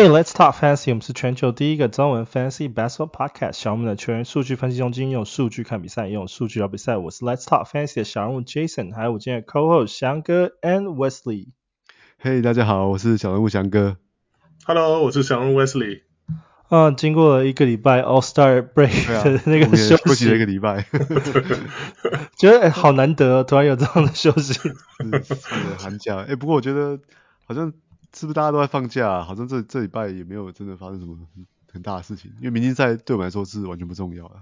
Hey, let's talk fantasy。我们是全球第一个中文 fantasy basketball podcast。小人物们的球员数据分析中心用数据看比赛，用数据聊比赛。我是 Let's talk fantasy 的小人物 Jason，还有我今天的 co-host 翔哥 and Wesley。Hey，大家好，我是小人物翔哥。Hello，我是小人物 Wesley。嗯，经过了一个礼拜 All Star Break 的那个休息，休息了一个礼拜，觉得、欸、好难得、哦，突然有这样的休息。是寒假，哎、欸，不过我觉得好像。是不是大家都在放假啊？好像这这礼拜也没有真的发生什么很大的事情，因为明星赛对我们来说是完全不重要的。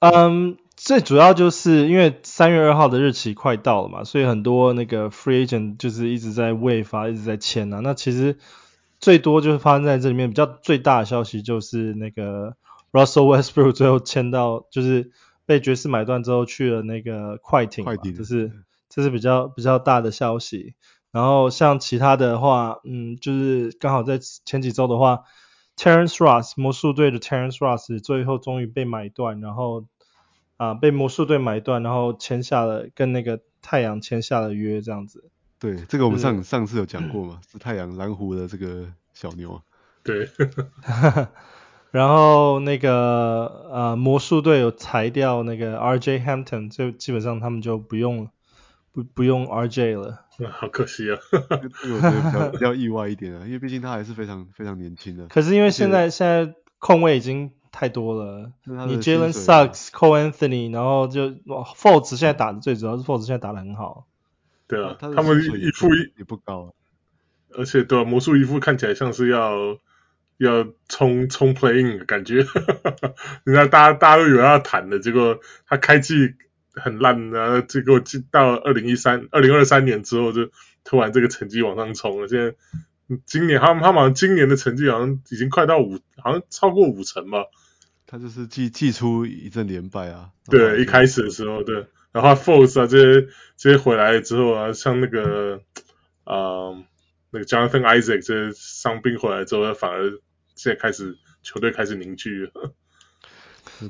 嗯，最主要就是因为三月二号的日期快到了嘛，所以很多那个 free agent 就是一直在 waive 啊，一直在签啊。那其实最多就是发生在这里面比较最大的消息就是那个 Russell Westbrook 最后签到，就是被爵士买断之后去了那个快艇，快艇，这是这是比较比较大的消息。然后像其他的话，嗯，就是刚好在前几周的话，Terrence Ross 魔术队的 Terrence Ross 最后终于被买断，然后啊、呃、被魔术队买断，然后签下了跟那个太阳签下了约这样子。对，这个我们上、就是、上次有讲过嘛，是太阳蓝湖的这个小牛。对。然后那个呃魔术队有裁掉那个 RJ Hampton，就基本上他们就不用了。不不用 RJ 了，那 好可惜啊，我觉得比较比较意外一点啊，因为毕竟他还是非常非常年轻的。可是因为现在现在控位已经太多了，你 Jalen Suggs、Cole Anthony，然后就 Fultz 现在打的最主要是 Fultz 现在打的很好。对啊，他们一副也不高，啊，而且对，啊，魔术一副看起来像是要要冲冲 playing 的感觉，人家大家大家都以为要谈的，结果他开季。很烂啊！结果进到二零一三、二零二三年之后，就突然这个成绩往上冲了。现在今年他们他们好像今年的成绩好像已经快到五，好像超过五成吧。他就是季季初一阵连败啊。对，一开始的时候对，然后 Fultz 啊这些这些回来之后啊，像那个啊、呃、那个 Jonathan Isaac 这些伤兵回来之后，反而现在开始球队开始凝聚了。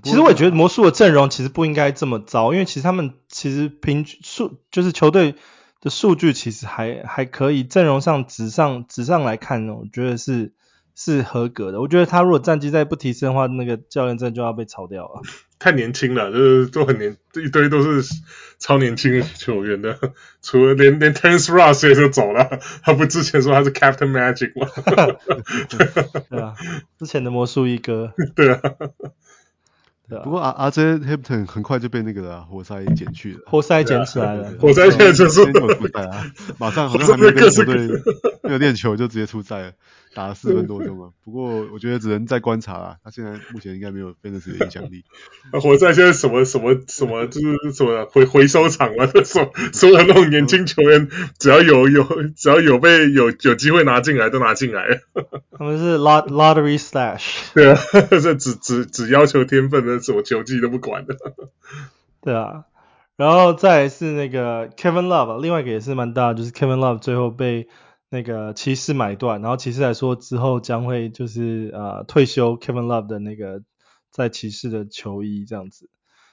其实我也觉得魔术的阵容其实不应该这么糟，因为其实他们其实平均数就是球队的数据其实还还可以，阵容上纸上纸上来看呢，我觉得是是合格的。我觉得他如果战绩再不提升的话，那个教练证就要被炒掉了。太年轻了，就是都很年，这一堆都是超年轻球员的，除了连连 Terrence Ross 也就走了，他不之前说他是 Captain Magic 吗？对啊，之前的魔术一哥。对啊。不过阿阿 J Hampton 很快就被那个了活塞捡去了，活塞捡起来了，活塞现在就是不在啊，马上好像还没跟球队没有练球就直接出赛了，打了四分多钟啊。不过我觉得只能再观察啊，他现在目前应该没有 fantasy 的影响力。活塞现在什么什么什么就是什么回回收场啊，所所有那种年轻球员只要有有只要有被有有机会拿进来都拿进来。他们是 lot lottery slash，对啊，这只只只要求天分的。什么球技都不管的，对啊，然后再来是那个 Kevin Love，另外一个也是蛮大，就是 Kevin Love 最后被那个骑士买断，然后骑士来说之后将会就是呃退休 Kevin Love 的那个在骑士的球衣这样子，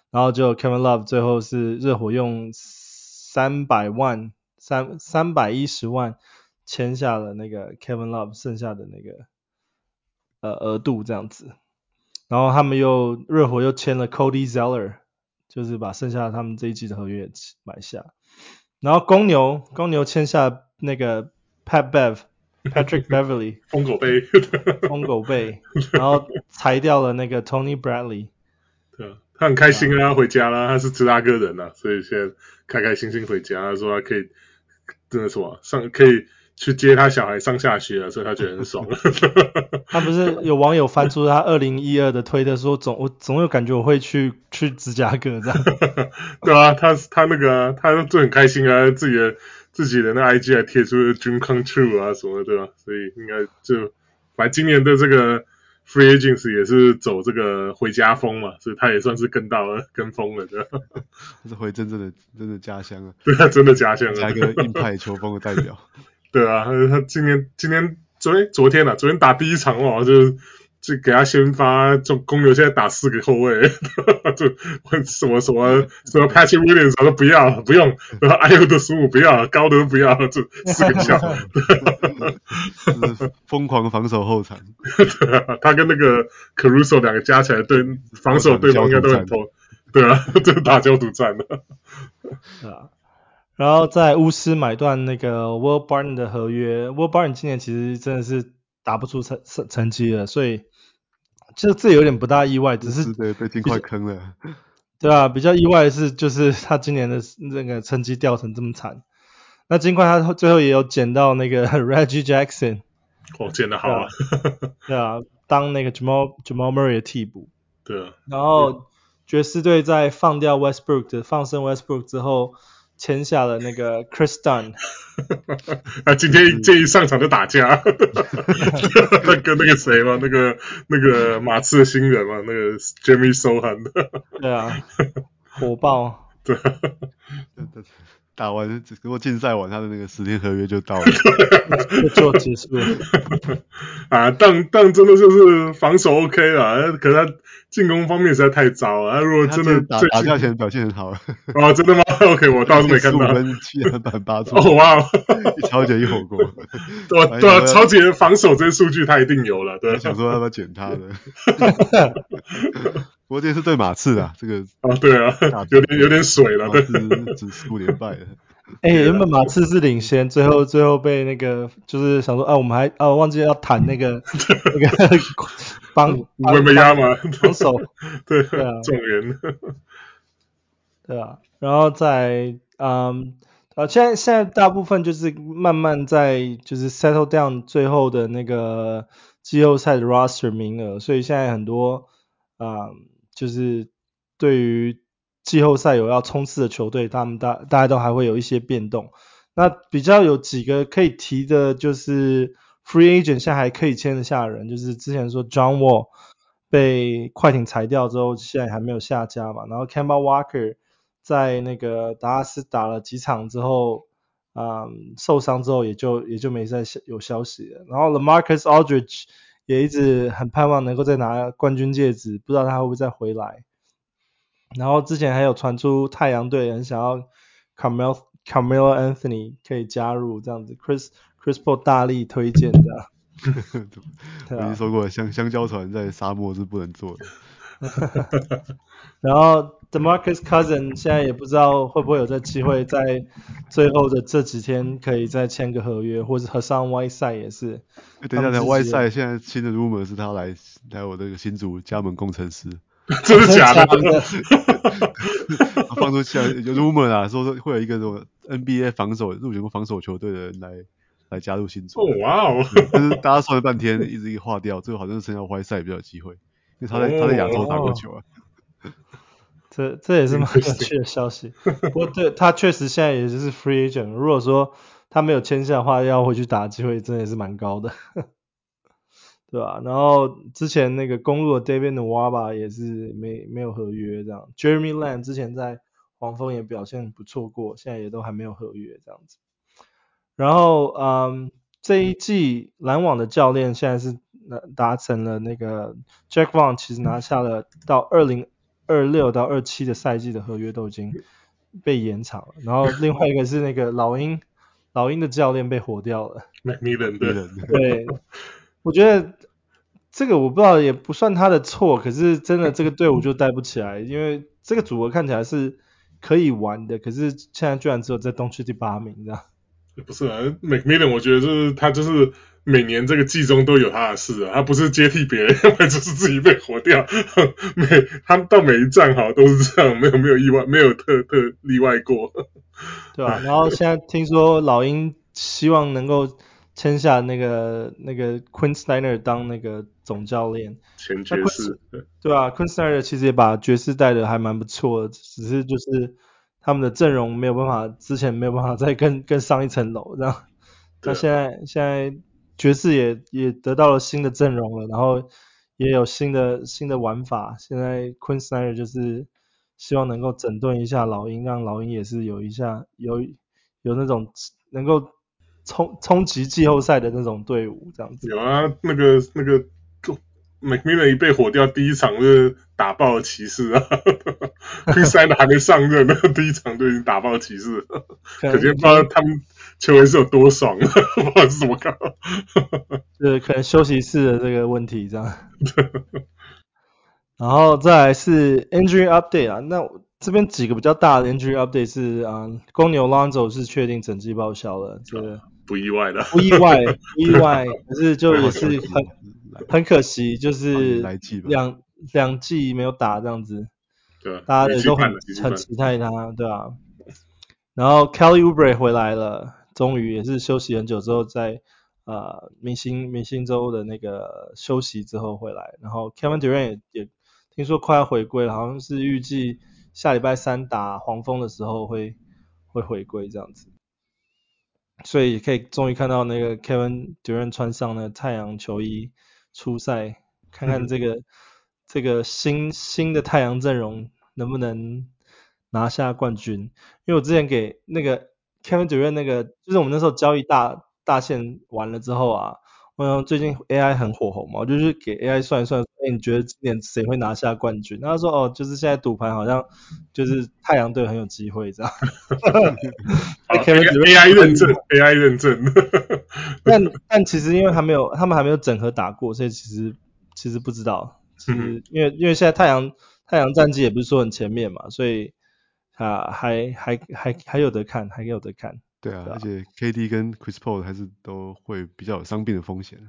然后就 Kevin Love 最后是热火用三百万三三百一十万签下了那个 Kevin Love 剩下的那个呃额度这样子。然后他们又热火又签了 Cody Zeller，就是把剩下他们这一季的合约买下。然后公牛公牛签下那个 Pat Bev Patrick Beverly 疯狗贝 疯狗贝，然后裁掉了那个 Tony Bradley。对，他很开心啊，回家了，他是芝加哥人啊，所以现在开开心心回家。他说他可以，真的什么上可以。去接他小孩上下学了，所以他觉得很爽。他不是有网友翻出他二零一二的推特说总我总有感觉我会去去芝加哥这样。对啊，他他那个、啊、他就很开心啊，自己的自己的那 IG 还贴出 Dream Come True 啊什么的，对吧？所以应该就反正今年的这个 Free Agents 也是走这个回家风嘛，所以他也算是跟到了跟风了，对吧？他是回真正的真的家乡啊，对啊，真的家乡啊，加一个硬派球风的代表。对啊，他他今年今年昨天昨天啊，昨天打第一场哦，就就给他先发，就公牛现在打四个后卫，就问什么什么什么 Patrick Williams 他说不要不用，然后 Ayo Dosunmu 不要，高的都不要，就四个小，疯狂防守后场。对啊，他跟那个 Caruso 两个加起来对防守对方应该都很痛。对啊，这个打焦土战了。对啊，然后在巫师买断那个 Will Barton 的合约，Will Barton 今年其实真的是打不出成成成绩了，所以就这有点不大意外，只是对被金块坑了。对啊，比较意外的是，就是他今年的那个成绩掉成这么惨。那尽管他最后也有捡到那个 Reggie Jackson，哦，捡的好啊。对啊，当那个 Jamal Jamal Murray 的替补。对啊。然后爵士队在放掉 Westbrook 的放生 Westbrook 之后，签下了那个 Chris Dunn。啊，今天这一上场就打架，跟那个谁嘛，那个那个马刺的新人嘛，那个 Jeremy Sochan。对啊，火爆。对。打完只不过竞赛完，他的那个十天合约就到了，就结束了。啊，当当真的就是防守 OK 了，可是他进攻方面实在太糟了。如果真的打打架前表现很好。啊，真的吗？OK，我倒是没看到。七篮板八助。哦哇！一超级一火锅。对对啊，超级防守这些数据他一定有了。对，想说要不要捡他的。不过这是对马刺啊，这个啊，对啊，有点有点水了，对，只是五连败了。哎、欸，原本马刺是领先，最后最后被那个就是想说啊，我们还啊忘记要谈那个 那个帮我们没压嘛，防守，对对啊，状元，对啊，然后在嗯啊，现在现在大部分就是慢慢在就是 settle down 最后的那个季后赛的 roster 名额，所以现在很多啊。嗯就是对于季后赛有要冲刺的球队，他们大大家都还会有一些变动。那比较有几个可以提的，就是 free agent 现在还可以签得下人，就是之前说 John Wall 被快艇裁掉之后，现在还没有下家嘛。然后 Kemba Walker 在那个达拉斯打了几场之后，嗯，受伤之后也就也就没再有消息了。然后 LaMarcus Aldridge 也一直很盼望能够再拿冠军戒指，不知道他会不会再回来。然后之前还有传出太阳队很想要 Carmelo Carmelo Anthony 可以加入这样子，Chris Chris Paul 大力推荐的。我已经说过，香香蕉船在沙漠是不能坐的。然后 DeMarcus Cousins 现在也不知道会不会有这机会，在最后的这几天可以再签个合约，或者 Hassan Whiteside 也是。等一下，等 Whiteside 现在新的 rumor 是他来来我这个新竹加盟工程师，真的假的？放出像有 rumor 啊，说说会有一个什么 NBA 防守入选过防守球队的人来来加入新组。哇哦！但是大家说了半天，一直一划掉，最后好像是剩下 Whiteside 比较有机会。因为他在他在亚洲打过球啊，这这也是蛮有趣的消息。不过对他确实现在也就是 free agent，如果说他没有签下的话，要回去打机会真的是蛮高的，对吧？然后之前那个公鹿的 David Nwaba 也是没没有合约这样，Jeremy Lamb 之前在黄蜂也表现不错过，现在也都还没有合约这样子。然后嗯，这一季篮网的教练现在是。那达成了那个 Jack Vaughn 其实拿下了到二零二六到二七的赛季的合约都已经被延长了，然后另外一个是那个老鹰，老鹰的教练被火掉了。McMillan 对，我觉得这个我不知道也不算他的错，可是真的这个队伍就带不起来，因为这个组合看起来是可以玩的，可是现在居然只有在东区第八名这样。不是啊，McMillan 我觉得就是他就是。每年这个季中都有他的事啊，他不是接替别人，要不然就是自己被活掉。每他到每一站好都是这样，没有没有意外，没有特特例外过，对吧、啊？然后现在听说老鹰希望能够签下那个那个 Quin Snyder 当那个总教练，前爵士，对吧、啊、Quin Snyder 其实也把爵士带的还蛮不错的，只是就是他们的阵容没有办法，之前没有办法再更更上一层楼这样。那现在现在。爵士也也得到了新的阵容了，然后也有新的新的玩法。现在 Quin Snyder 就是希望能够整顿一下老鹰，让老鹰也是有一下有有那种能够冲冲击季后赛的那种队伍这样子。有啊，那个那个 McMillan 一被火掉，第一场就是打爆了骑士啊。Quin Snyder 还没上任呢，第一场就已经打爆骑士，可见不知道他们。球员是有多爽，不知道是怎么搞。就是 可能休息室的这个问题这样。然后再来是 injury update 啊，那这边几个比较大的 injury update 是啊，公牛 Lonzo 是确定整季报销了，这个不意外的，不意外，不意外，可是就也是很很可惜，就是两两季没有打这样子，对，大家也都很很期待他，对啊。然后 Kelly Oubre 回来了，终于也是休息很久之后在呃明星明星周的那个休息之后回来，然后 Kevin Durant 也也。听说快要回归了，好像是预计下礼拜三打黄蜂的时候会会回归这样子，所以可以终于看到那个 Kevin Durant 穿上了太阳球衣出赛，看看这个、嗯、这个新新的太阳阵容能不能拿下冠军。因为我之前给那个 Kevin Durant 那个，就是我们那时候交易大大线完了之后啊。嗯，最近 AI 很火红嘛，我就是给 AI 算一算，哎，你觉得今年谁会拿下冠军？他说，哦，就是现在赌盘好像就是太阳队很有机会这样。AI 认证，AI 认证。但但其实因为还没有，他们还没有整合打过，所以其实其实不知道。其实因为因为现在太阳太阳战绩也不是说很前面嘛，所以啊还还还还有得看，还有得看。对啊，对啊，而且 KD 跟 Chris Paul 还是都会比较有伤病的风险。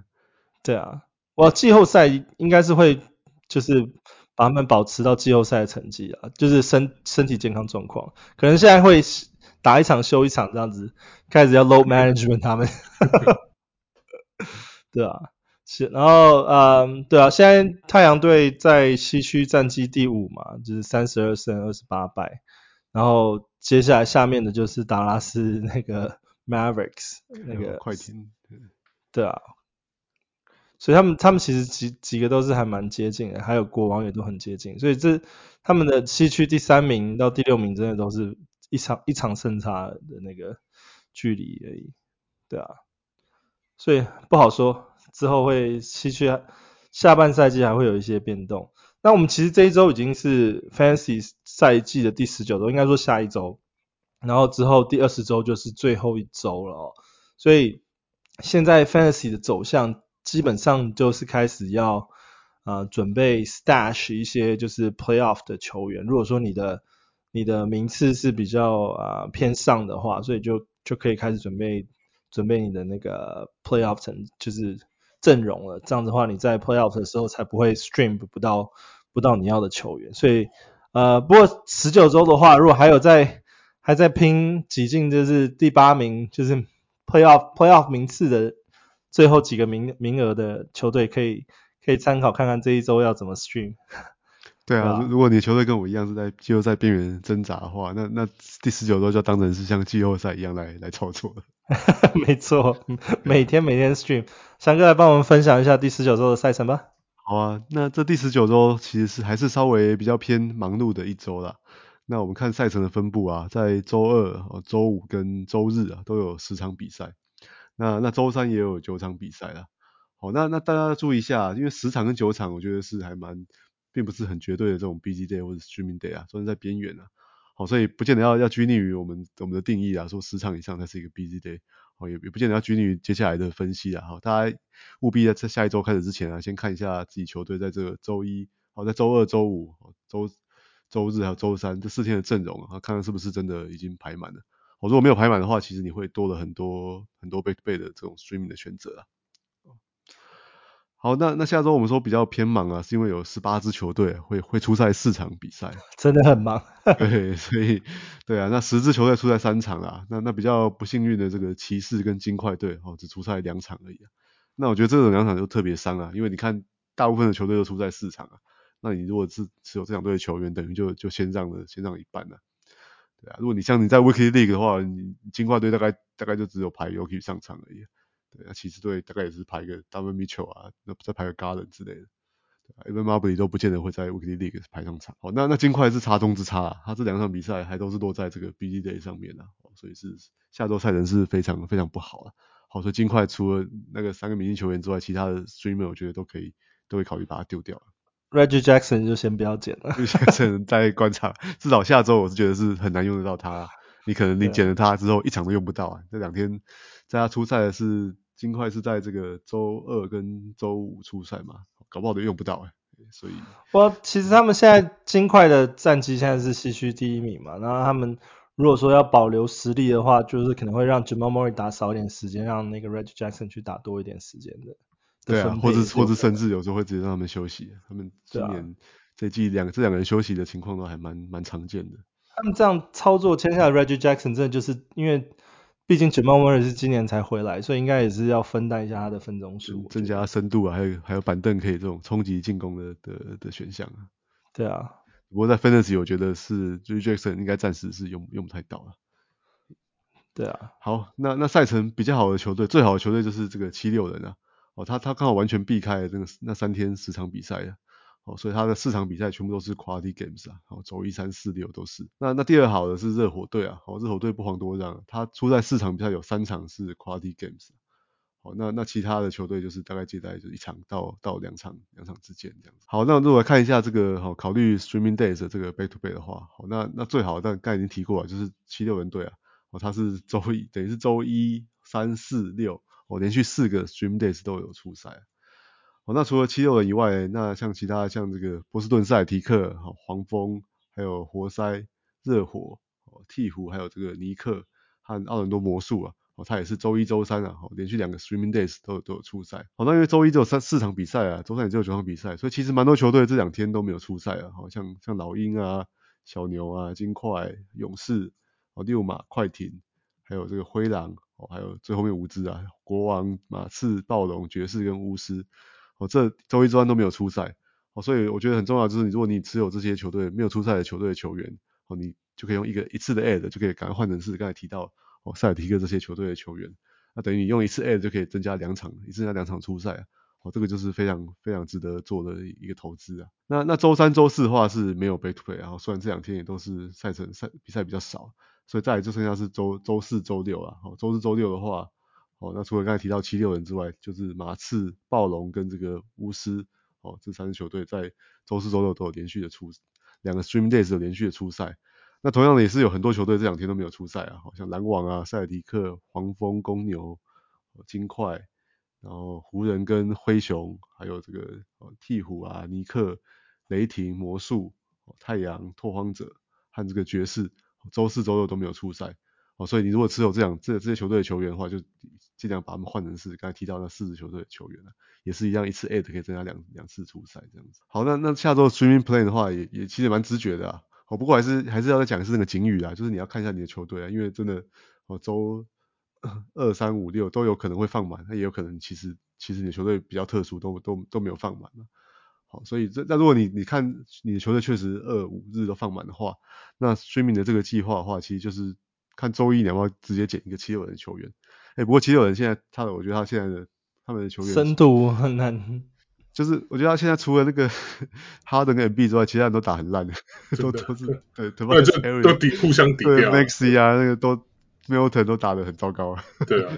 对啊，我季后赛应该是会就是把他们保持到季后赛的成绩啊，就是身身体健康状况，可能现在会打一场休一场这样子，开始要 load management 他们。对啊，是，然后嗯，对啊，现在太阳队在西区战绩第五嘛，就是三十二胜二十八败，然后。接下来下面的就是达拉斯 那个 Mavericks 那个快艇，对啊，所以他们他们其实几几个都是还蛮接近的，还有国王也都很接近，所以这他们的西区第三名到第六名真的都是一场一场胜差的那个距离而已，对啊，所以不好说之后会西区下半赛季还会有一些变动。那我们其实这一周已经是 Fantasy 赛季的第十九周，应该说下一周，然后之后第二十周就是最后一周了哦。所以现在 Fantasy 的走向基本上就是开始要呃准备 Stash 一些就是 Playoff 的球员。如果说你的你的名次是比较啊、偏上的话，所以就就可以开始准备准备你的那个 Playoff 成就是。阵容了，这样的话你在 playoff 的时候才不会 stream 不到不到你要的球员。所以呃，不过十九周的话，如果还有在还在拼挤进就是第八名，就是 playoff playoff 名次的最后几个名名额的球队，可以可以参考看看这一周要怎么 stream。对啊，如果你的球队跟我一样是在季后赛边缘挣扎的话，那那第十九周就当成是像季后赛一样来来操作了。没错，每天每天 stream，翔哥来帮我们分享一下第十九周的赛程吧。好啊，那这第十九周其实是还是稍微比较偏忙碌的一周啦。那我们看赛程的分布啊，在周二、周五跟周日啊都有十场比赛。那那周三也有九场比赛啦。好，那那大家注意一下，因为十场跟九场，我觉得是还蛮，并不是很绝对的这种 busy day 或者 streaming day 啊，算是在边缘啊。好，所以不见得要要拘泥于我们我们的定义啊，说十场以上才是一个 busy day，好，也也不见得要拘泥于接下来的分析啊，好，大家务必在下一周开始之前啊，先看一下自己球队在这个周一，好，在周二、周五、周周日还有周三这四天的阵容啊，看看是不是真的已经排满了。好，如果没有排满的话，其实你会多了很多很多倍倍的这种 streaming 的选择啊。好，那那下周我们说比较偏忙啊，是因为有十八支球队会会出赛四场比赛，真的很忙。对，所以对啊，那十支球队出赛三场啊，那那比较不幸运的这个骑士跟金块队哦，只出赛两场而已啊。那我觉得这种两场就特别伤啊，因为你看大部分的球队都出赛四场啊，那你如果是持有这两队的球员，等于就就先让了先让一半了啊。对啊，如果你像你在 Weekly League 的话，你金块队大概大概就只有排 Jokic 上场而已。对啊，骑士队大概也是排个 Donovan Mitchell 啊，那再排个 Garland 之类的，对啊，Evan Mobley 都不见得会在 Weekly League 排上场。好，那那金块是差中之差啊，他这两场比赛还都是落在这个 Busy Day 上面啊，所以是下周赛程是非常非常不好啊。好，所以金块除了那个三个明星球员之外，其他的 Streamer 我觉得都可以都会考虑把它丢掉了。Reggie Jackson 就先不要捡了，Reggie Jackson 在观察，至少下周我是觉得是很难用得到他。你可能你捡了他之后一场都用不到啊，这两天在他出赛的是。金块是在这个周二跟周五出赛嘛，搞不好都用不到哎，所以，我其实他们现在金块的战绩现在是西区第一名嘛，然后他们如果说要保留实力的话，就是可能会让 Jamal Murray 打少一点时间，让那个 Reggie Jackson 去打多一点时间的。对啊，或者或者甚至有时候会直接让他们休息，他们今年这季两这两个人休息的情况都还蛮蛮常见的。他们这样操作签下 Reggie Jackson，真的就是因为。毕竟 Jamal 是今年才回来，所以应该也是要分担一下他的分钟数，增加深度啊，还有还有板凳可以这种冲击进攻的的的选项啊。对啊，不过在 Fantasy 我觉得是 Jackson 应该暂时是用用不太到了。对啊，好，那那赛程比较好的球队，最好的球队就是这个七六人啊。哦，他他刚好完全避开了这个那三天十场比赛啊。哦，所以他的四场比赛全部都是 quality games 啊，好，周一、三、四、六都是。那那第二好的是热火队啊，好，热火队不遑多让，他出在四场比赛有三场是 quality games，好，那那其他的球队就是大概接待就一场到到两场两场之间这样子。好，那如果看一下这个好考虑 streaming days 的这个 back to back 的话，好，那那最好但刚才已经提过了，就是七六人队啊，哦，他是周一等于是周一、三、四、六，哦，连续四个 streaming days 都有出赛。哦，那除了七六人以外，那像其他像这个波士顿塞提克、好黄蜂，还有活塞、热火、哦鹈鹕，还有这个尼克和奥兰多魔术啊，哦，他也是周一、周三啊，哦，连续两个 streaming days 都有都有出赛。好，那因为周一只有三四场比赛啊，周三也只有九场比赛，所以其实蛮多球队这两天都没有出赛啊，好像像老鹰啊、小牛啊、金块、勇士、哦六马、快艇，还有这个灰狼，哦，还有最后面五支啊，国王、马刺、暴龙、爵士跟巫师。哦，这周一周三都没有出赛，哦，所以我觉得很重要就是，你如果你持有这些球队没有出赛的球队的球员，哦，你就可以用一个一次的 add 就可以赶换成是刚才提到哦塞尔提克这些球队的球员，那等于你用一次 add 就可以增加两场，一次加两场出赛啊，哦，这个就是非常非常值得做的一个投资啊。那那周三周四的话是没有 back to back，然后虽然这两天也都是赛程赛比赛比较少，所以再来就剩下是周周四周六啊，哦，周四周六的话。哦，那除了刚才提到七六人之外，就是马刺、暴龙跟这个巫师，哦，这三支球队在周四周六都有连续的出两个 stream days 有连续的出赛。那同样的也是有很多球队这两天都没有出赛啊，好像篮网啊、塞尔提克、黄蜂、公牛、金块，然后湖人跟灰熊，还有这个鵜鹕啊、尼克、雷霆、魔术、太阳、拓荒者和这个爵士，周四周六都没有出赛。哦，所以你如果持有这样这这些球队的球员的话，就尽量把他们换成是刚才提到那四支球队的球员了，也是一样，一次 add 可以增加两两次出赛这样子。好，那那下周 streaming play 的话，也也其实蛮直觉的啊。哦，不过还是还是要再讲是那个警语啊，就是你要看一下你的球队啊，因为真的哦周二三五六都有可能会放满，那也有可能其实其实你的球队比较特殊，都都都没有放满。好，所以这那如果你你看你的球队确实二五日都放满的话，那 streaming 的这个计划的话，其实就是。看周一你要不要直接捡一个七六人的球员？哎、欸，不过其实有人现在他的，我觉得他现在的他们的球员深度很难，就是我觉得他现在除了那个 哈登跟 M B 之外，其他人都打很烂的，都都是 对，对吧？都抵互相抵掉。对，Maxey 啊，那个都。Milton 都打得很糟糕啊，对啊，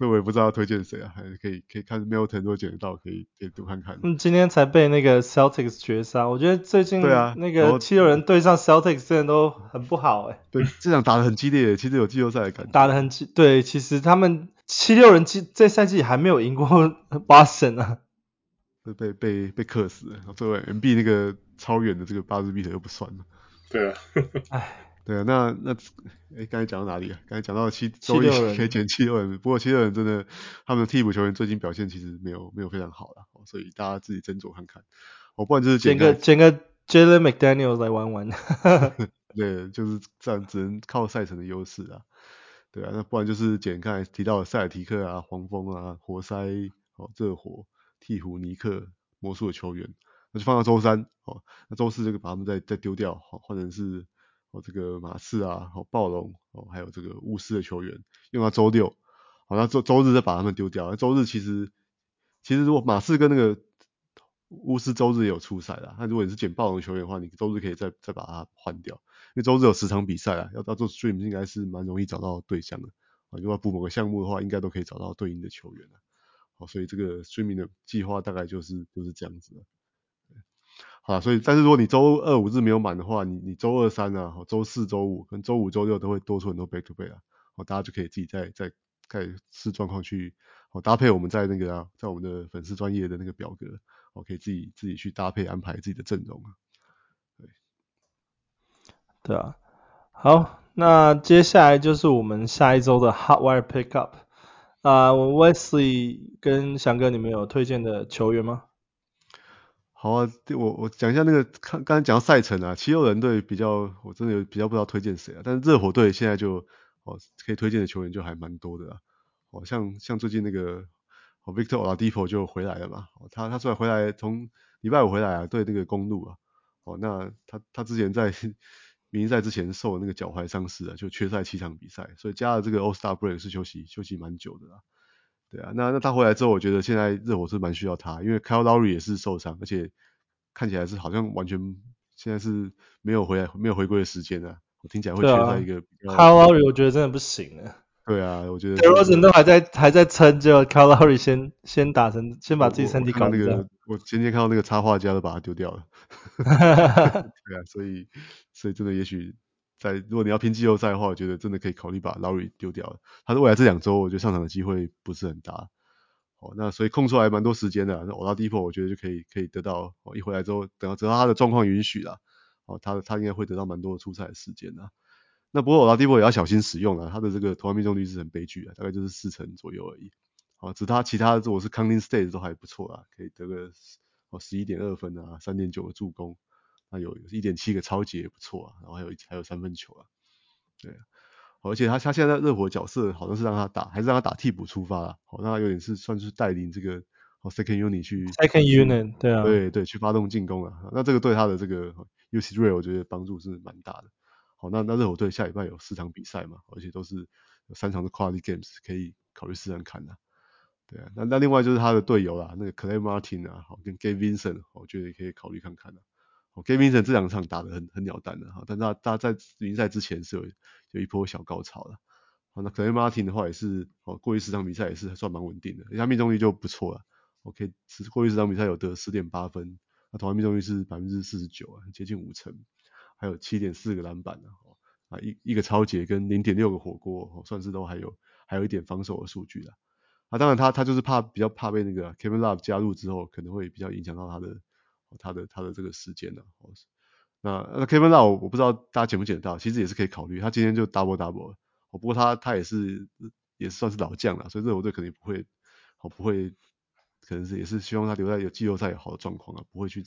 所以我也不知道要推荐谁啊，还是可以可以看 Milton 如果捡得到，可以可以多看看。嗯，今天才被那个 Celtics 绝杀，我觉得最近对啊，那个七六人对上 Celtics 真的都很不好哎、欸。对，这场打得很激烈，其实有季后赛的感觉。打得很激，对，其实他们七六人这这赛季还没有赢过 Boston 啊，被被被被克死了。最后 MB 那个超远的这个八字比特又不算了。对啊，唉。对啊，那那诶刚才讲到哪里啊？刚才讲到七周一可以捡七六人，不过七六人真的他们的替补球员最近表现其实没有没有非常好啦，所以大家自己斟酌看看。我不然就是捡个捡个 Jalen McDaniels 来玩玩。对，就是这样，只能靠赛程的优势啊。对啊，那不然就是捡刚才提到的塞尔提克啊、黄蜂啊、活塞、哦热火、鵜鹕、尼克、魔术的球员，那就放到周三哦。那周四这个把他们再再丢掉，好换成是。哦，这个马刺啊，哦，暴龙，哦，还有这个巫师的球员用到周六，好，那周周日再把他们丢掉。那周日其实，其实如果马刺跟那个巫师周日也有出赛啦，那如果你是捡暴龙球员的话，你周日可以再再把它换掉，因为周日有十场比赛啊，要要做 stream 应该是蛮容易找到对象的。啊，如果要补某个项目的话，应该都可以找到对应的球员了。好，所以这个 streaming 的计划大概就是就是这样子了。啊，所以，但是如果你周二五日没有满的话，你你周二三啊，周四周五跟周五周六都会多出很多 back to back 啊，好，大家就可以自己再再看视状况去哦搭配我们在那个啊，在我们的粉丝专业的那个表格，哦、可以自己自己去搭配安排自己的阵容啊。对，对啊，好，那接下来就是我们下一周的 Hot Wire Pickup 啊，我 Wesley 跟翔哥，你们有推荐的球员吗？好啊，我我讲一下那个，看刚才讲赛程啊，七六人队比较，我真的有比较不知道推荐谁啊，但是热火队现在就哦可以推荐的球员就还蛮多的啊，哦像像最近那个哦 Victor Oladipo 就回来了嘛，哦他他虽然回来从礼拜五回来啊，对那个公路啊，哦那他他之前在明星赛之前受那个脚踝伤势啊，就缺赛七场比赛，所以加了这个 All Star Break 是休息休息蛮久的啦。对啊，那那他回来之后，我觉得现在热火是蛮需要他，因为 Kyle Lowry 也是受伤，而且看起来是好像完全现在是没有回来没有回归的时间啊。我听起来会缺他一个、啊、Kyle Lowry，我觉得真的不行啊。对啊，我觉得 DeRozan 都还在还在撑，就 Kyle Lowry 先先打成先把自己身体搞那个。我今天看到那个插画家都把他丢掉了。对啊，所以所以真的也许。在如果你要拼季后赛的话，我觉得真的可以考虑把 Lowry 丢掉了。他的未来这两周，我觉得上场的机会不是很大。哦，那所以空出来蛮多时间的。那 Oladipo 我觉得就可以可以得到，哦，一回来之后，等到等到他的状况允许了，哦，他他应该会得到蛮多的出赛的时间的。那不过 Oladipo 也要小心使用了，他的这个投篮命中率是很悲剧的，大概就是四成左右而已。哦，只他其他的，我是 Counting State 都还不错啦，可以得个哦十一点二分啊，三点九个助攻。那有一点七个超级也不错啊，然后还有还有三分球啊，对啊，而且他他现在在热火角色好像是让他打，还是让他打替补出发了，好，那他有点是算是带领这个哦 second unit 去 second unit 对啊，对对，去发动进攻啊，那这个对他的这个 usage rate 我觉得帮助是蛮大的。好，那那热火队下礼拜有四场比赛嘛，而且都是有三场的 quality games 可以考虑试试看的。对啊，那那另外就是他的队友啦，那个 Clay Martin 啊，好跟 Gabe Vincent，我觉得也可以考虑看看的。Gabe Vincent 这两场打得很很鸟蛋的哈，但他他在明星赛之前是有有一波小高潮的。好，那 Clay Martin 的话也是哦，过去十场比赛也是算蛮稳定的，他命中率就不错了。OK，过去十场比赛有得十点八分，那投篮命中率是百分之四十九啊，接近五成，还有七点四个篮板啊，一一个抄截跟零点六个火锅，哦算是都还有还有一点防守的数据了。啊，当然他他就是怕比较怕被那个 Kevin Love 加入之后，可能会比较影响到他的。他的他的这个时间呢？那那 Kevin Love 我不知道大家捡不捡得到，其实也是可以考虑。他今天就 double double 了，不过他他也是也算是老将了，所以热火队肯定不会，哦不会，可能是也是希望他留在有季后赛有好的状况啊，不会去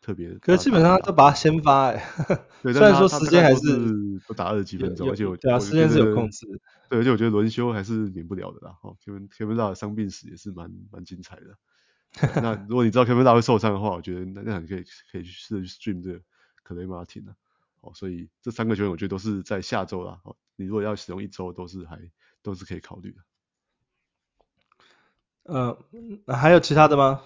特别。可是基本上他都把他先发哎，虽然说时间还是不打二十几分钟，而且我对啊，时间是有控制。对，而且我觉得轮休还是免不了的啦。哦，Kevin Kevin Love 的伤病史也是蛮蛮精彩的。那如果你知道 Kevin 会受伤的话，我觉得那那你可以可以去试着去 stream 这个 Clay Martin 啊。哦，所以这三个球员我觉得都是在下周啦。哦，你如果要使用一周，都是还都是可以考虑的。呃，还有其他的吗？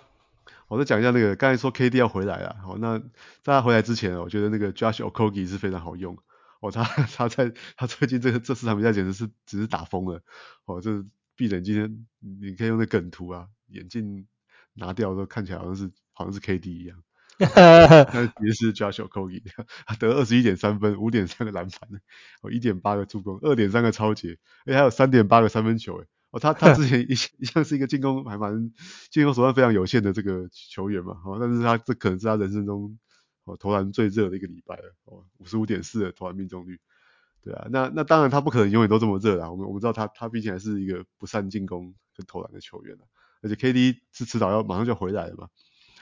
我再讲一下那个，刚才说 KD 要回来了。好，那在他回来之前，我觉得那个 Josh Okogie 是非常好用。哦，他他在他最近这个这四场比赛简直是只是打疯了。哦，就是闭着眼睛，你可以用那梗图啊，眼镜。拿掉的时候看起来好像是好像是 KD 一样，但其实是 Josh Okogie，他得二十一点三分，五点三个篮板，哦一点八个助攻，二点三个超截，哎还有三点八个三分球，哎哦他 他之前一一向是一个进攻还蛮进攻手段非常有限的这个球员嘛，哦但是他这可能是他人生中哦投篮最热的一个礼拜了，哦五十五点四的投篮命中率，对啊，那那当然他不可能永远都这么热啦，我们我们知道他他毕竟还是一个不善进攻跟投篮的球员。而且 KD 是迟早要马上就要回来了嘛，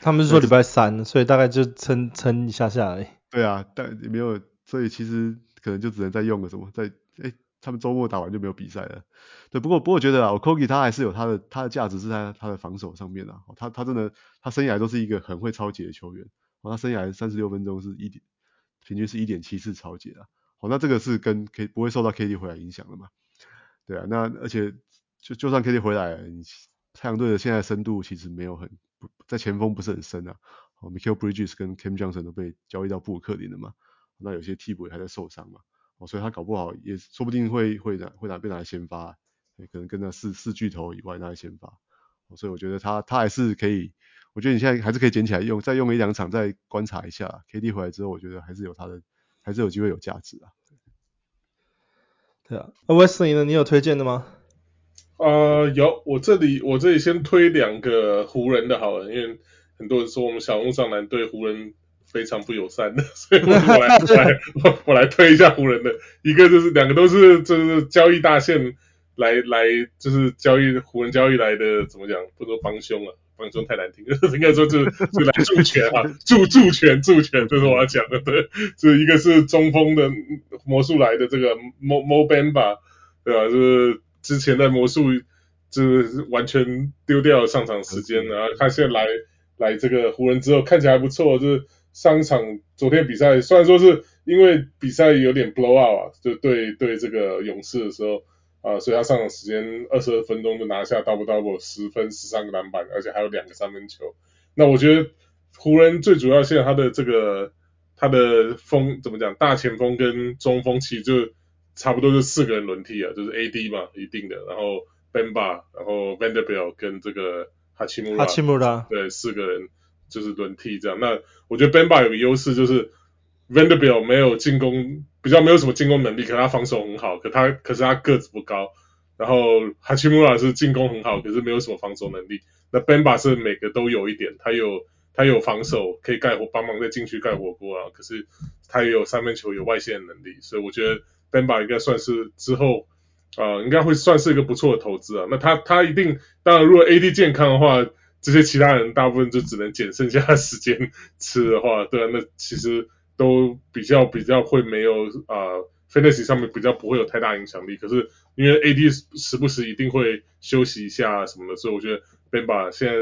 他们是说礼拜三，所以大概就撑撑一下下而已。对啊，但也没有，所以其实可能就只能再用个什么，在哎，他们周末打完就没有比赛了。对，不过不过我觉得啊，Okogie 他还是有他的他的价值是在他的防守上面啊，他他真的他生涯都是一个很会抄截的球员，哦他生涯三十六分钟是一点，平均是一点七次抄截啊，好，那这个是跟 K 不会受到 KD 回来影响的嘛？对啊，那而且就就算 KD 回来。太阳队的现在深度其实没有很不在前锋不是很深啊，哦，Mikal Bridges 跟 Cam Johnson 都被交易到布鲁克林了嘛，那有些替补也还在受伤嘛，哦，所以他搞不好也说不定会会拿会拿被拿来先发，可能跟那四四巨头以外拿来先发，所以我觉得他他还是可以，我觉得你现在还是可以捡起来用，再用一两场再观察一下，KD 回来之后，我觉得还是有他的，还是有机会有价值啊。对啊，那 Wesley 呢？你有推荐的吗？呃，有，我这里我这里先推两个湖人的好了，因为很多人说我们小鹿上篮对湖人非常不友善的，所以我来我来我，我来推一下湖人的，一个就是两个都是就是交易大线来来就是交易湖人交易来的，怎么讲？不说帮凶啊，帮凶太难听，应该说就是就来助拳啊，助助拳助拳，这是我要讲的，对，这一个是中锋的魔术来的这个 Mo Mo Bamba，对吧？就是。之前在魔术就是完全丢掉上场时间，然后他现在来来这个湖人之后看起来还不错，就是上场昨天比赛虽然说是因为比赛有点 blow out 啊，就对对这个勇士的时候啊，所以他上场时间二十二分钟就拿下 double double 十分十三个篮板，而且还有两个三分球。那我觉得湖人最主要现在他的这个他的锋怎么讲，大前锋跟中锋其实就。差不多就四个人轮替啊，就是 AD 嘛，一定的，然后 Bamba，然后 Vanderbilt 跟这个哈奇穆拉，哈奇穆拉，对，四个人就是轮替这样。那我觉得 Bamba 有个优势就是 Vanderbilt 没有进攻，比较没有什么进攻能力，可他防守很好，可他可是他个子不高。然后哈奇穆拉是进攻很好，可是没有什么防守能力。那 Bamba 是每个都有一点，他有他有防守可以盖火，帮忙在禁区盖火锅啊，可是他也有三分球有外线的能力，所以我觉得。Bamba 应该算是之后啊、应该会算是一个不错的投资啊。那他他一定，当然如果 AD 健康的话，这些其他人大部分就只能捡剩下的时间吃的话，对啊，那其实都比较比较会没有啊、呃、，Fantasy 上面比较不会有太大影响力。可是因为 AD 时不时一定会休息一下什么的，所以我觉得 Bamba 现在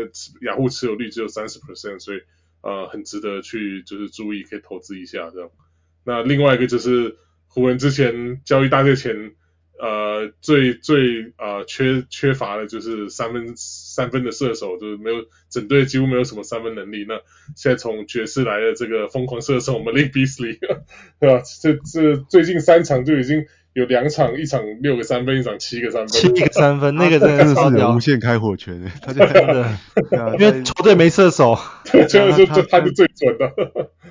雅虎持有率只有三十 percent，所以呃很值得去就是注意可以投资一下这样。那另外一个就是。湖人之前交易大队前，呃，最最呃缺缺乏的就是三分三分的射手，就是没有整队几乎没有什么三分能力。那现在从爵士来的这个疯狂射手 Malik Beasley，对吧？这这最近三场就已经有两场，一场六个三分，一场七个三分。七个三分，那个真的是无限开火权，他就真的，因为球队没射手，对，就是就他是最准的。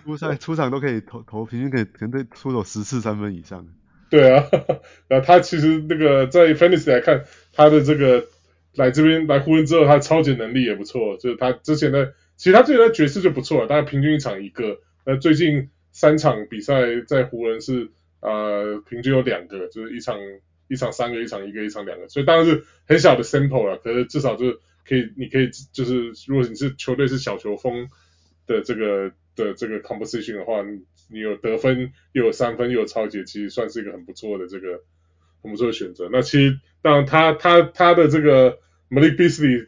出赛出场都可以投投，平均可以全队出手十次三分以上。对啊，然后他其实那个在 Fantasy 来看，他的这个来这边来湖人之后，他超级能力也不错。就是他之前的，其实他之前的爵士就不错了，大概平均一场一个。那最近三场比赛在湖人是呃平均有两个，就是一场一场三个，一场一个，一场两个。所以当然是很小的 sample 了，可是至少就是可以，你可以就是如果你是球队是小球风的这个。的这个 composition 的话，你有得分又有三分又有抄截，其实算是一个很不错的这个很不错的选择。那其实当然他他他的这个 Malik Beasley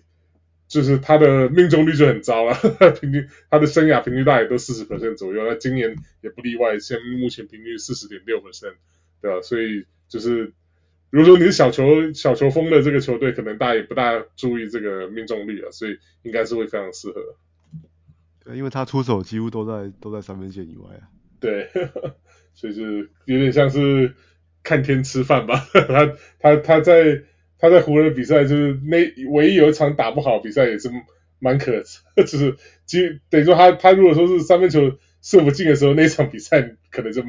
就是他的命中率就很糟了，平均他的生涯平均大概都四十 percent 左右，那今年也不例外，现目前平均四十点六 percent，对吧？所以就是如果说你是小球小球风的这个球队，可能大家也不大注意这个命中率啊，所以应该是会非常适合。对，因为他出手几乎都在都在三分线以外啊。对，呵呵，所以是有点像是看天吃饭吧。他他他在他在湖人比赛就是那唯一有一场打不好比赛也是蛮可惜，就是其等于说他他如果说是三分球射不进的时候，那场比赛可能就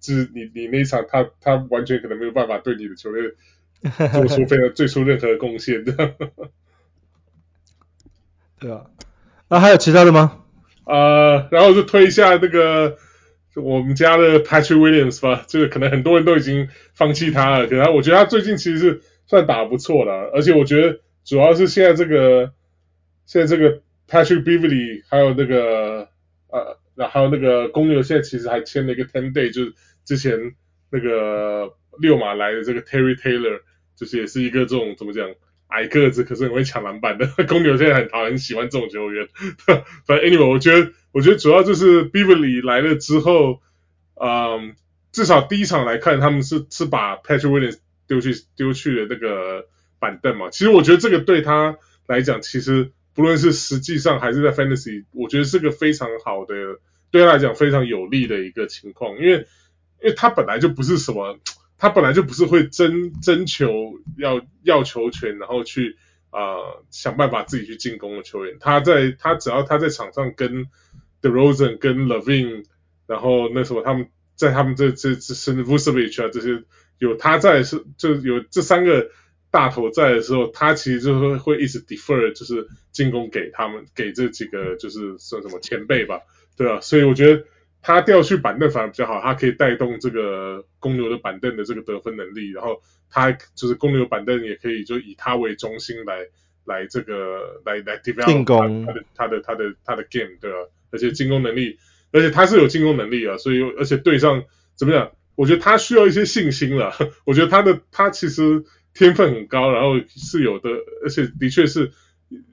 就是你你那一场他他完全可能没有办法对你的球队 做出非常最出任何的贡献的。对啊，那还有其他的吗？呃，然后就推一下那个我们家的 Patrick Williams 吧，这个可能很多人都已经放弃他了，可是我觉得他最近其实是算打不错的，而且我觉得主要是现在这个现在这个 Patrick Beverly 还有那个呃，然后那个公牛现在其实还签了一个 ten day，就是之前那个六马来的这个 Terry Taylor，就是也是一个这种怎么讲？矮个子可是很会抢篮板的，公牛现在很讨很喜欢这种球员。反正 anyway，我觉得我觉得主要就是 Beverly 来了之后，嗯，至少第一场来看，他们是是把 Patrick Williams 丢去丢去了那个板凳嘛。其实我觉得这个对他来讲，其实不论是实际上还是在 Fantasy，我觉得是个非常好的，对他来讲非常有利的一个情况，因为因为他本来就不是什么。他本来就不是会争争球要要球权，然后去啊、想办法自己去进攻的球员。他在他只要他在场上跟 DeRozan 跟 Levine，然后那时候他们在他们这这这甚至 Vucevic 啊这些有他在是就有这三个大头在的时候，他其实就会会一直 defer，就是进攻给他们，给这几个就是算什么前辈吧，对啊，所以我觉得他调去板凳反而比较好，他可以带动这个公牛的板凳的这个得分能力，然后他就是公牛板凳也可以就以他为中心来来这个来来 develop 进攻。他的他的他的他的，他的 game，对啊，而且进攻能力，而且他是有进攻能力啊，所以而且对上怎么讲？我觉得他需要一些信心了。我觉得他的他其实。天分很高，然后是有的，而且的确是，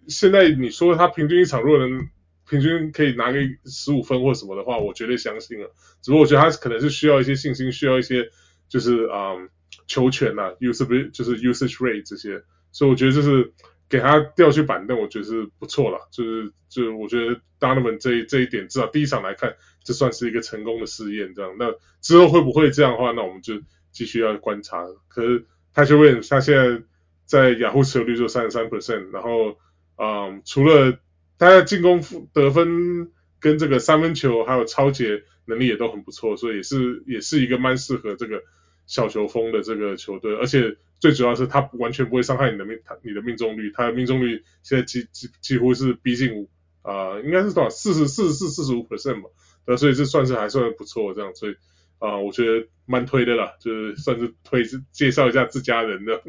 现在你说他平均一场如果能平均可以拿个十五分或什么的话，我绝对相信了。只不过我觉得他可能是需要一些信心，需要一些就是啊、嗯、球权呐、usage 就是 usage rate 这些，所以我觉得就是给他调去板凳，我觉得是不错了。就是就是我觉得达伦文这这一点至少第一场来看，这算是一个成功的试验。这样，那之后会不会这样的话，那我们就继续要观察。可是。他就问他现在在雅虎持有率就三十三 percent，然后，嗯，除了他的进攻得分跟这个三分球还有超节能力也都很不错，所以也是也是一个蛮适合这个小球风的这个球队，而且最主要是他完全不会伤害你的命，他你的命中率，他的命中率现在几几几乎是逼近五啊、应该是多少四十四四四十五 percent 吧，那，所以这算是还算不错这样，所以。啊、我觉得蛮推的啦，就是算是推介绍一下自家人的。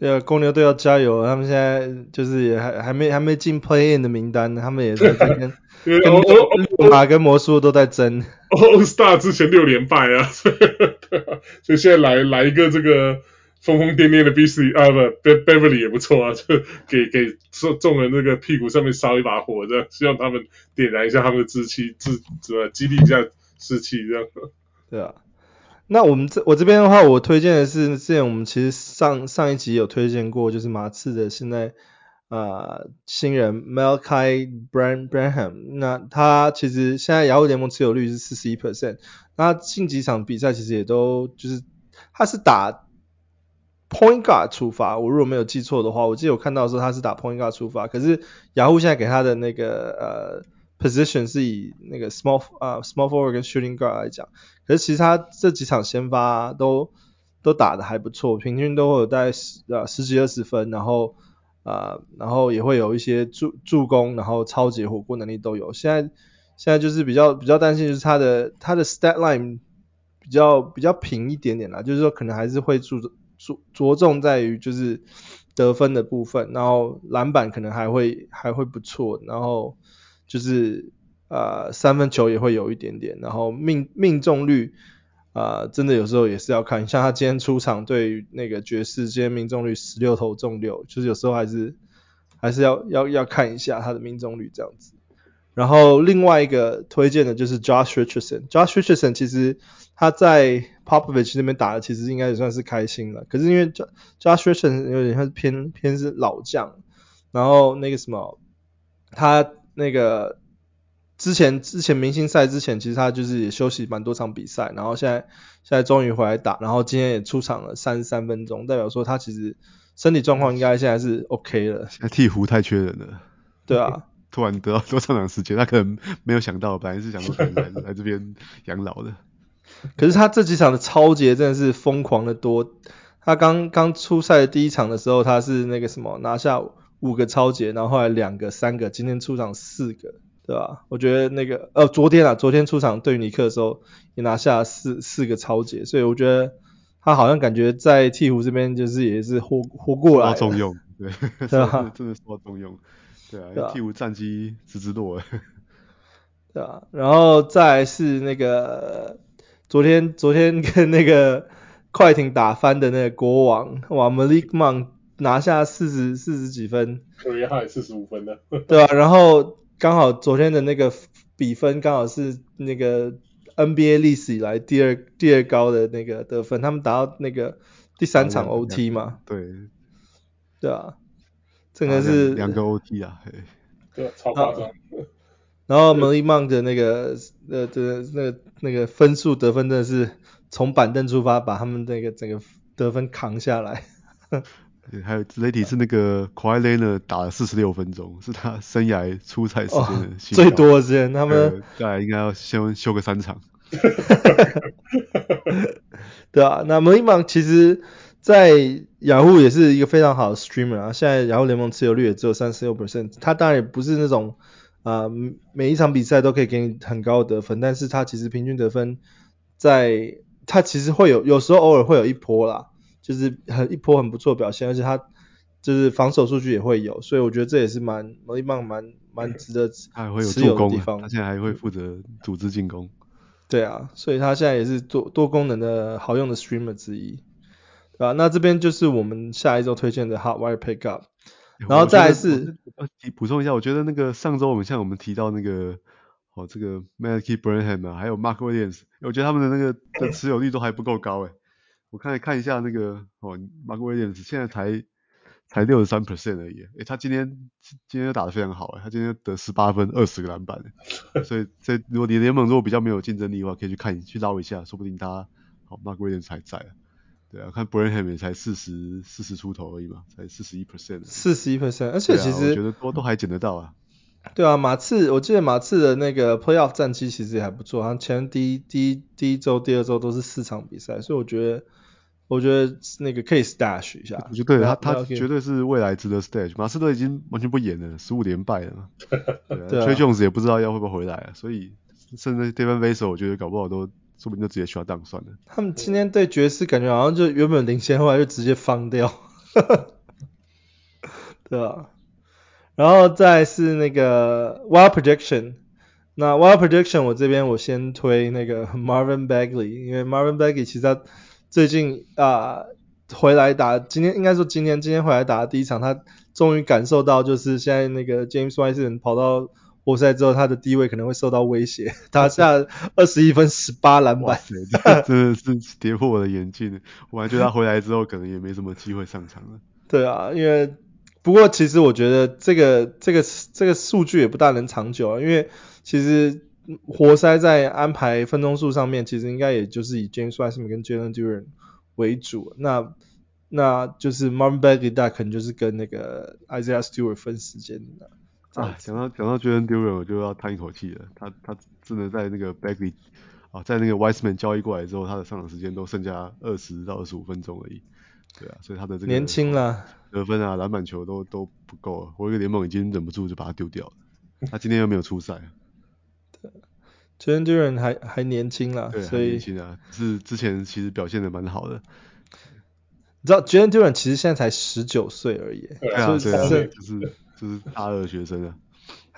对啊，公牛队要加油，他们现在就是也还还没还没进 play in 的名单，他们也在这边。跟马跟魔术都在争。All Star 之前六连败啊，所以现在来来一个这个疯疯癫癫的 BC 啊不 Beverly 也不错啊，就给给众众人那个屁股上面烧一把火，这样希望他们点燃一下他们的志气，志什么激励一下士气这样。对啊，那我们这我这边的话，我推荐的是之前我们其实上上一集有推荐过，就是马刺的现在呃新人 Malaki Branham，那他其实现在雅虎联盟持有率是四十一 percent，那近几场比赛其实也都就是他是打 Point Guard 出发，我如果没有记错的话，我记得我看到的时候他是打 Point Guard 出发，可是雅虎现在给他的那个呃。Position 是以那个 small 啊、small forward 跟 shooting guard 来讲，可是其实他这几场先发、都都打得还不错，平均都会有大概十啊十几二十分，然后啊、呃、然后也会有一些助助攻，然后超级火锅能力都有。现在现在就是比较比较担心就是他的他的 stat line 比较比较平一点点啦，就是说可能还是会注注着重在于就是得分的部分，然后篮板可能还会还会不错，然后。就是呃三分球也会有一点点，然后命命中率啊、呃、真的有时候也是要看，像他今天出场对那个爵士，今天命中率十六投中六，就是有时候还是还是要要要看一下他的命中率这样子。然后另外一个推荐的就是 Josh Richardson，Josh Richardson 其实他在 Popovich 那边打的其实应该也算是开心了，可是因为 Josh Richardson 有点像偏偏是老将，然后那个什么他。那个之前之前明星赛之前，其实他就是也休息蛮多场比赛，然后现在现在终于回来打，然后今天也出场了三十三分钟，代表说他其实身体状况应该现在是 OK 了。现在鹈鹕太缺人了。对啊，突然得到多上场时间，他可能没有想到，本来是想说来来这边养老的。可是他这几场的超节真的是疯狂的多，他刚刚出赛的第一场的时候，他是那个什么拿下。五个抄截，然后后来两个、三个，今天出场四个，对吧？我觉得那个呃，昨天啊，昨天出场对尼克的时候也拿下四四个抄截，所以我觉得他好像感觉在鹈鹕这边就是也是活活过来，重用，对，对吧？真的说到重用，对啊，鹈鹕战绩直直落，对啊，然后再来是那个昨天昨天跟那个快艇打翻的那个国王，哇，Malik Monk 拿下四十四十几分，Career High 四十五分的，对啊，然后刚好昨天的那个比分刚好是那个 NBA 历史以来第二第二高的那个得分，他们打到那个第三场 OT 嘛，对，对啊，这个是两个 OT 啊，对，超夸张。然后 Malik Monk 的那个呃的那个那个分数得分真的是从板凳出发，把他们那个整个得分扛下来。对，还有雷霆是那个 Kawhi Leonard 打了四十六分钟，是他生涯出赛时间的、哦、最多的时间。他们再来应该要先休个三场。对啊，那 Malik Monk 其实，在雅虎也是一个非常好的 streamer 啊，现在雅虎联盟持有率也只有三十六 percent，他当然也不是那种啊、呃、每一场比赛都可以给你很高的得分，但是他其实平均得分在，他其实会有有时候偶尔会有一波啦，就是很一波很不错表现，而且他就是防守数据也会有，所以我觉得这也是蛮蛮蛮蛮值得持有的地方。他现在还会负责组织进攻。对啊，所以他现在也是多多功能的好用的 streamer 之一，对吧？那这边就是我们下一周推荐的 Hot Wire Pickup，然后再来是补充一下，我觉得那个上周我们像我们提到那个哦这个 Malaki Branham 啊，还有 Mark Williams，我觉得他们的那个的持有率都还不够高诶。我看看一下那个哦 Mark Williams 现在才。才六十三 percent 而已，诶，他今天今天打得非常好，诶，他今天得十八分，二十个篮板，所以这如果你联盟如果比较没有竞争力的话，可以去看去捞一下，说不定他好 Mark Williams 还在，对啊，看 Branham 也才四十四十出头而已嘛，才四十一 percent，四十一 percent，而且其实、啊、我觉得多都还捡得到啊，对啊，马刺我记得马刺的那个 Playoff 战绩其实也还不错，他前第一第一第一周、第二周都是四场比赛，所以我觉得。我觉得那个可以 stash 一下，我觉得对他他绝对是未来值得 stash。马刺队已经完全不演了，十五连败了嘛。对啊，Tre Jones 也不知道要会不会回来啊，所以甚至 Devin Vassell 我觉得搞不好都说不定就直接 shut down 算了。他们今天对爵士感觉好像就原本领先，后来就直接放掉。对啊，然后再是那个 Wild Prediction，那 Wild Prediction 我这边我先推那个 Marvin Bagley，因为 Marvin Bagley 其实他。最近啊、呃，回来打，今天应该说今天今天回来打的第一场，他终于感受到就是现在那个 James Wiseman 跑到活塞之后，他的地位可能会受到威胁。打下二十一分十八篮板，真的是跌破我的眼镜。我还觉得他回来之后可能也没什么机会上场了。对啊，因为不过其实我觉得这个这个这个数据也不大能长久啊，因为其实。活塞在安排分钟数上面，其实应该也就是以 James Wiseman 跟 Jalen Duren 为主。那那就是 Marvin Bagley 大可能就是跟那个 Isaiah Stewart 分时间的。啊，讲到讲到 Jalen Duren，我就要叹一口气了。他他真的在那个 Bagley 啊，在那个 Wiseman 交易过来之后，他的上场时间都剩下二十到二十五分钟而已。对啊，所以他的这个年轻了，得分啊、篮板球都都不够了。我一个联盟已经忍不住就把他丢掉了。他今天又没有出赛。Jalen Duran 还还年轻啦，对，所以年轻啊，是之前其实表现的蛮好的。你知道 Jalen Duran 其实现在才十九岁而已，对啊，对啊，就是就是大二学生啊，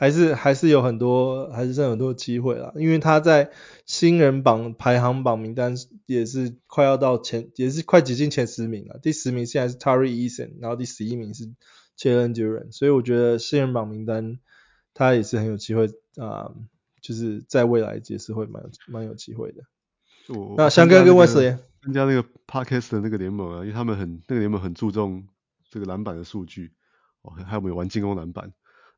还是还是有很多还是剩很多机会啦，因为他在新人榜排行榜名单也是快要到前，也是快挤进前十名了。第十名现在是 Tari Eason，然后第十一名是 Jalen Duran，所以我觉得新人榜名单他也是很有机会啊。呃就是在未来也是会蛮有蛮有机会的。那香哥跟 Wesley 参加那个 Podcast 的那个联盟啊，因为他们很那个联盟很注重这个篮板的数据哦，还有没有玩进攻篮板？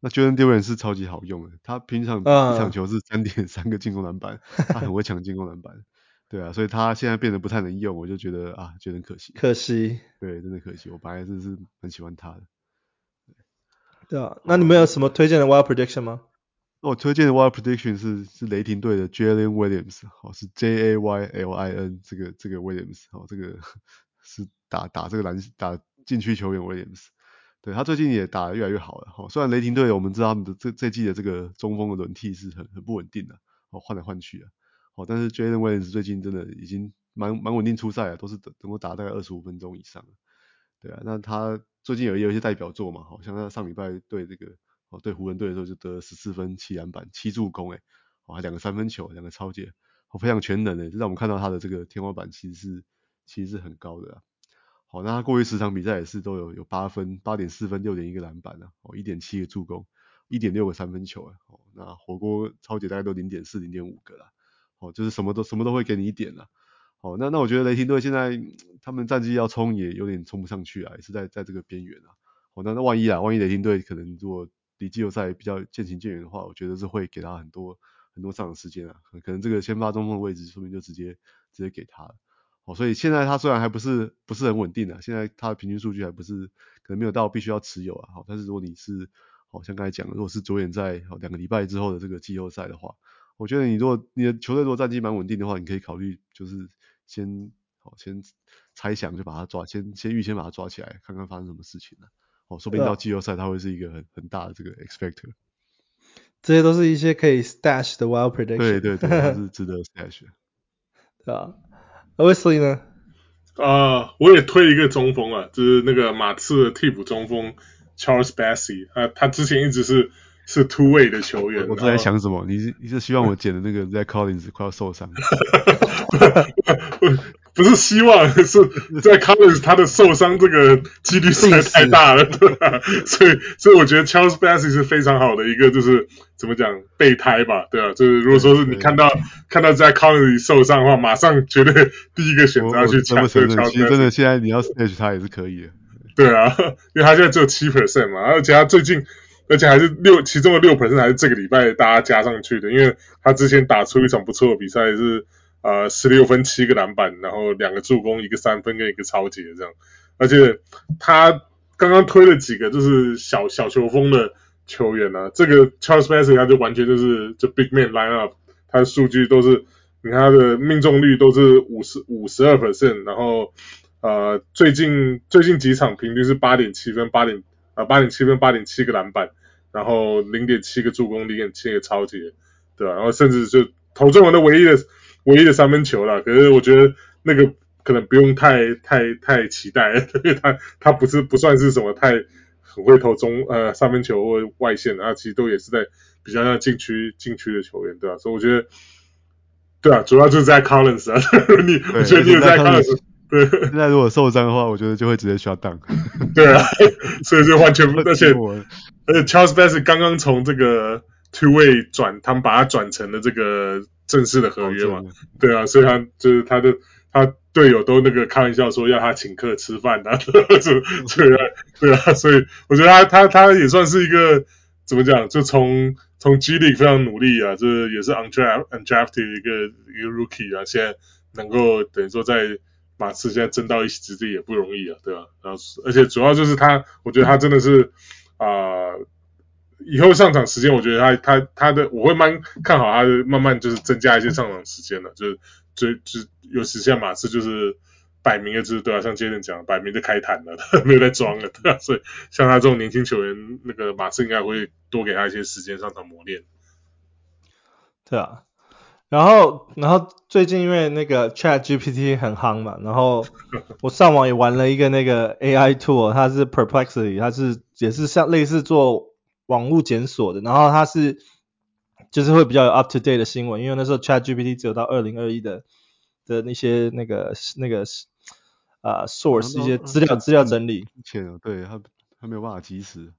那 Jalen Duren 是超级好用的，他平常一场球是三点三个进攻篮板，嗯、他很会抢进攻篮板。对啊，所以他现在变得不太能用，我就觉得啊，觉得很可惜。可惜。对，真的可惜。我本来是是很喜欢他的。对啊，那你们有什么推荐的 Wild Prediction 吗？我推荐的 Wild Prediction 是是雷霆队的 Jalen Williams，好是 J A Y L I N 这个这个 Williams，好这个 是打打这个篮打禁区球员 Williams，对他最近也打得越来越好了，好虽然雷霆队我们知道他们的这这季的这个中锋的轮替是很很不稳定的，哦换来换去的，好但是 Jalen Williams 最近真的已经蛮蛮稳定出赛了，都是能够打大概二十五分钟以上，对啊，那他最近有有一些代表作嘛，好像他上礼拜对这个。哦，对湖人队的时候就得了十四分、七篮板、七助攻，诶，哦，还两个三分球，两个抄截，哦，非常全能诶，就让我们看到他的这个天花板其实是其实是很高的。好，那他过去十场比赛也是都有有八分、八点四分、六点一个篮板啊，哦，一点七个助攻，一点六个三分球，哦，那火锅超级大概都零点四、零点五个啦，哦，就是什么都什么都会给你一点啦。哦，那那我觉得雷霆队现在他们战绩要冲也有点冲不上去啊，也是在在这个边缘啊。哦，那那万一啊，万一雷霆队可能如果离季后赛比较渐行渐远的话，我觉得是会给他很多很多上场时间啊，可能这个先发中锋的位置，说不定就直接直接给他了。哦，所以现在它虽然还不是不是很稳定啊，现在它的平均数据还不是可能没有到必须要持有啊。好，但是如果你是，好像刚才讲的，如果是着眼在两个礼拜之后的这个季后赛的话，我觉得你如果你的球队如果战绩蛮稳定的话，你可以考虑就是先好，先猜想就把它抓，先先预先把它抓起来，看看发生什么事情了。哦，说不定到季后赛它会是一个很很大的这个 expector。这些都是一些可以 stash 的 wild prediction。对对对，都是值得 stash 的。对啊，Wesley 呢？啊、呃，我也推一个中锋啊，就是那个马刺的替补中锋 Charles Bassey 啊，他之前一直是是 two way 的球员。我正在想什么？你是你是希望我捡的那个 Zach Collins 快要受伤？不是希望，是 Zach Collins 他的受伤这个几率实在太大了，对吧？所以所以我觉得 Charles Bassey 是非常好的一个，就是怎么讲备胎吧，对啊，就是如果说是你看到看到 Zach Collins 受伤的话，马上绝对第一个选择要去抢这个 Charles Bassey。真的，现在你要 stash 他也是可以的。对啊，因为他现在只有七 percent 嘛，而且他最近，而且还是六其中的六 percent 还是这个礼拜大家加上去的，因为他之前打出一场不错的比赛是。呃，十六分七个篮板，然后两个助攻，一个三分跟一个抄截这样。而且他刚刚推了几个就是小小球风的球员啊，这个 Charles Bassey 他就完全就是就 Big Man Lineup，他的数据都是你看他的命中率都是五十五十二 percent，然后呃最近最近几场平均是八点七分，八点呃八点七分，八点七个篮板，然后零点七个助攻，零点七个抄截，对吧？然后甚至就投中了的唯一的。唯一的三分球了，可是我觉得那个可能不用太太太期待，因为他他不是不算是什么太很会投中呃三分球或外线的，他其实都也是在比较像禁区禁区的球员，对吧？所以我觉得，对啊，主要就是在 Collins 啊，你我觉得你有在 Collins，对，现在如果受伤的话，我觉得就会直接 shut down，对啊，所以就完全，而且 而且 Charles Bassey 刚刚从这个 two way 转，他们把他转成了这个。正式的合约嘛，对啊，所以他就是他的他队友都那个开玩笑说要他请客吃饭啊，对啊，对啊，所以我觉得他他他也算是一个怎么讲，就从从 G League 非常努力啊，就是也是 undraft undrafted 一个一个 rookie 啊，现在能够等于说在马刺现在争到一席之地也不容易啊，对吧？然后而且主要就是他，我觉得他真的是啊。呃以后上场时间，我觉得他他他的我会蛮看好他的，慢慢就是增加一些上场时间的，就是就就尤其像马刺就是摆明了就是对啊，像杰伦讲，摆明就开坛了，没有在装了，对啊，所以像他这种年轻球员，那个马刺应该会多给他一些时间上场磨练。对啊，然后然后最近因为那个 Chat GPT 很夯嘛，然后我上网也玩了一个那个 AI tool，它是 Perplexity，它是也是像类似做。网络检索的，然后它是就是会比较有 up to date 的新闻，因为那时候 Chat GPT 只有到二零二一的的那些那个那个啊、呃、source 一些资料资料整理，前对它它没有办法及时，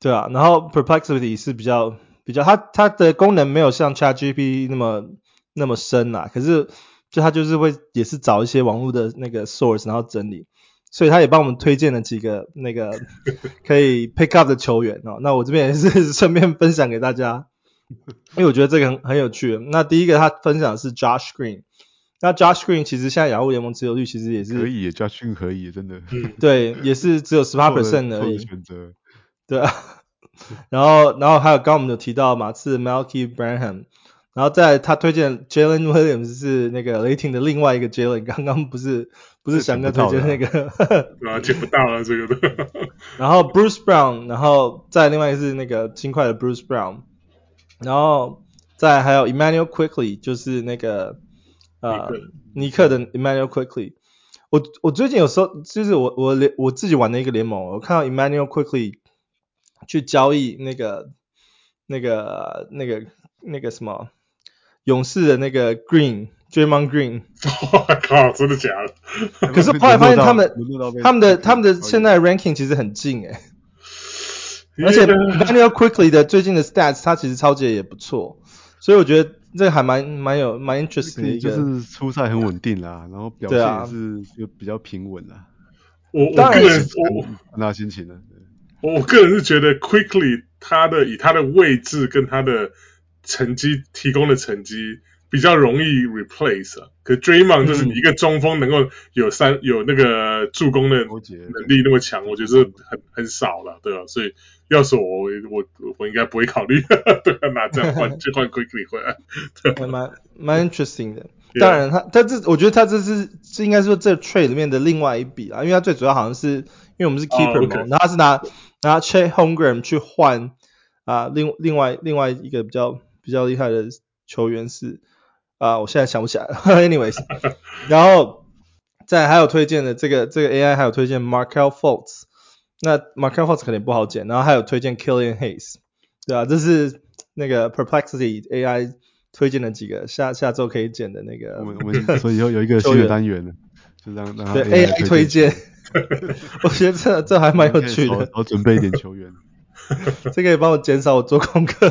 对啊，然后 Perplexity 是比较比较它它的功能没有像 Chat GPT 那么那么深啊，可是就它就是会也是找一些网络的那个 source 然后整理。所以他也帮我们推荐了几个那个 可以 pick up 的球员哦。那我这边也是 顺便分享给大家，因为我觉得这个很很有趣。那第一个他分享的是 Josh Green，那 Josh Green 其实现在雅虎联盟持有率其实也是可以，Josh Green 可以，真的。对，也是只有 十八 percent 而已。选择。对啊。然后，然后还有刚刚我们有提到马刺 Malky Branham。然后再他推荐 Jalen Williams 是那个雷霆的另外一个 Jalen，刚刚不是不是翔哥推荐那个，啊，捡不到了这个的。然后 Bruce Brown，然后再另外一个是那个轻快的 Bruce Brown，然后再还有 Emmanuel Quickley，就是那个呃尼克的 Emmanuel Quickley。我我最近有时候就是我我联我自己玩的一个联盟，我看到 Emmanuel Quickley 去交易那个那个那个那个什么。勇士的那个 Green，我 靠，真的假的？可是后来发现他们他们的他们的现在 ranking 其实很近诶，而且 Daniel Quickly 的最近的 stats 他其实超级也不错，所以我觉得这个还蛮蛮有蛮 interesting 的一个，就是出赛很稳定啦，然后表现也是就比较平稳啦。我我个人我那心情呢？我我个人是觉得 Quickly 他的以他的位置跟他的成绩提供的成绩，比较容易 replace 啊。可 Draymond 就是你一个中锋能够有三、嗯、有那个助攻的能力那么强，我觉得是很很少了，对吧？所以要是我我我应该不会考虑，对吧？拿这样换 就换 Quickley 回来，对，蛮蛮 interesting 的。当然他，他他这我觉得他这是这应该是说这 trade 里面的另外一笔啊，因为他最主要好像是因为我们是 keeper 嘛，然后他是拿拿 Chet Holmgren 去换啊，另另外另外一个比较比较厉害的球员是啊，我现在想不起来了，anyways，然后再还有推荐的这个这个 AI 还有推荐 Markelle Fultz，那 Markelle Fultz 肯定不好捡，然后还有推荐 Killian Hayes，对啊，这是那个 Perplexity AI。推荐的几个下下周可以捡的那个，我们我们所以以后有一个新的单元了，就让让他 AI 对 AI 推荐，我觉得这这还蛮有趣的。我准备一点球员，这可以帮我减少我做功课，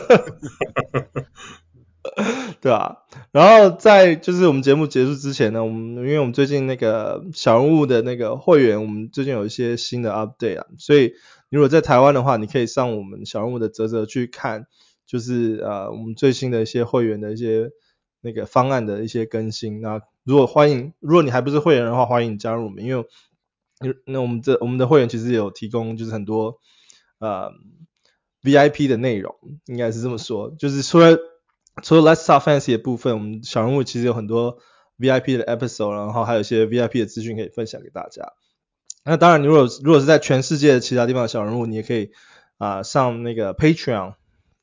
对啊，然后在就是我们节目结束之前呢，我们因为我们最近那个小人物的那个会员，我们最近有一些新的 update 啊，所以如果在台湾的话，你可以上我们小人物的泽泽去看。就是呃，我们最新的一些会员的一些那个方案的一些更新。那如果欢迎，如果你还不是会员的话，欢迎你加入我们，因为那我们这我们的会员其实有提供就是很多呃 VIP 的内容，应该是这么说。就是除了除了 Let's Talk Fantasy 的部分，我们小人物其实有很多 VIP 的 episode，然后还有一些 VIP 的资讯可以分享给大家。那当然，你如果如果是在全世界的其他地方的小人物，你也可以啊、上那个 Patreon。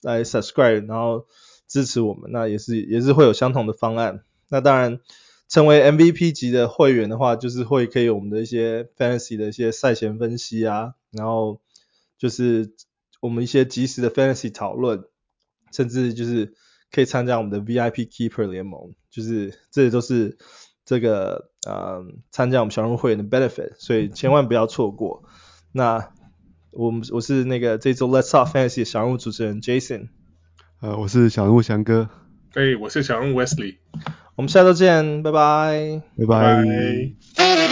来 subscribe，然后支持我们，那也是也是会有相同的方案。那当然，成为 MVP 级的会员的话，就是会可以有我们的一些 fantasy 的一些赛前分析啊，然后就是我们一些及时的 fantasy 讨论，甚至就是可以参加我们的 VIP Keeper 联盟，就是这些都是这个呃参加我们小人物会员的 benefit，所以千万不要错过。那我们我是那个这周 Let's Talk Fantasy 的小人物主持人 Jason，呃，我是小人物翔哥，哎，我是小人物 Wesley，我们下周见，拜拜，拜拜。